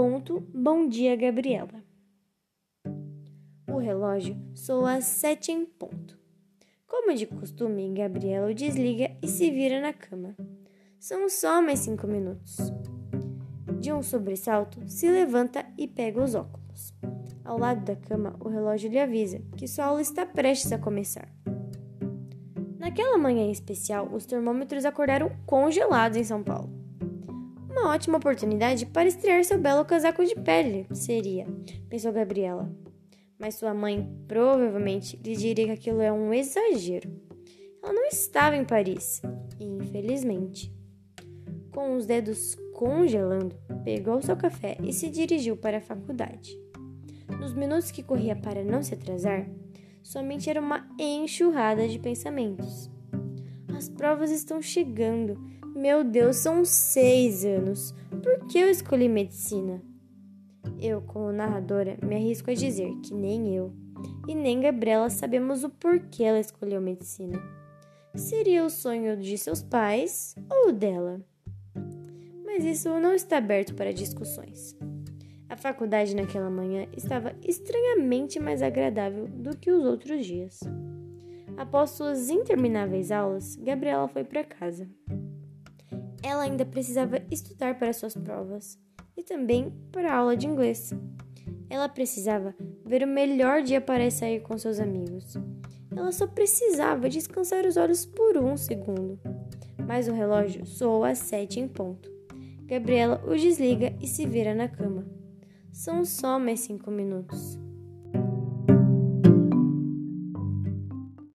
Conto Bom Dia Gabriela. O relógio soa às sete em ponto. Como de costume, Gabriela o desliga e se vira na cama. São só mais cinco minutos. De um sobressalto, se levanta e pega os óculos. Ao lado da cama, o relógio lhe avisa que sua aula está prestes a começar. Naquela manhã especial, os termômetros acordaram congelados em São Paulo. Uma ótima oportunidade para estrear seu belo casaco de pele, seria, pensou Gabriela. Mas sua mãe provavelmente lhe diria que aquilo é um exagero. Ela não estava em Paris, infelizmente. Com os dedos congelando, pegou seu café e se dirigiu para a faculdade. Nos minutos que corria para não se atrasar, somente era uma enxurrada de pensamentos. As provas estão chegando meu Deus, são seis anos. Por que eu escolhi medicina? Eu, como narradora, me arrisco a dizer que nem eu e nem Gabriela sabemos o porquê ela escolheu medicina. Seria o sonho de seus pais ou dela? Mas isso não está aberto para discussões. A faculdade naquela manhã estava estranhamente mais agradável do que os outros dias. Após suas intermináveis aulas, Gabriela foi para casa. Ela ainda precisava estudar para suas provas e também para a aula de inglês. Ela precisava ver o melhor dia para sair com seus amigos. Ela só precisava descansar os olhos por um segundo. Mas o relógio soou às sete em ponto. Gabriela o desliga e se vira na cama. São só mais cinco minutos.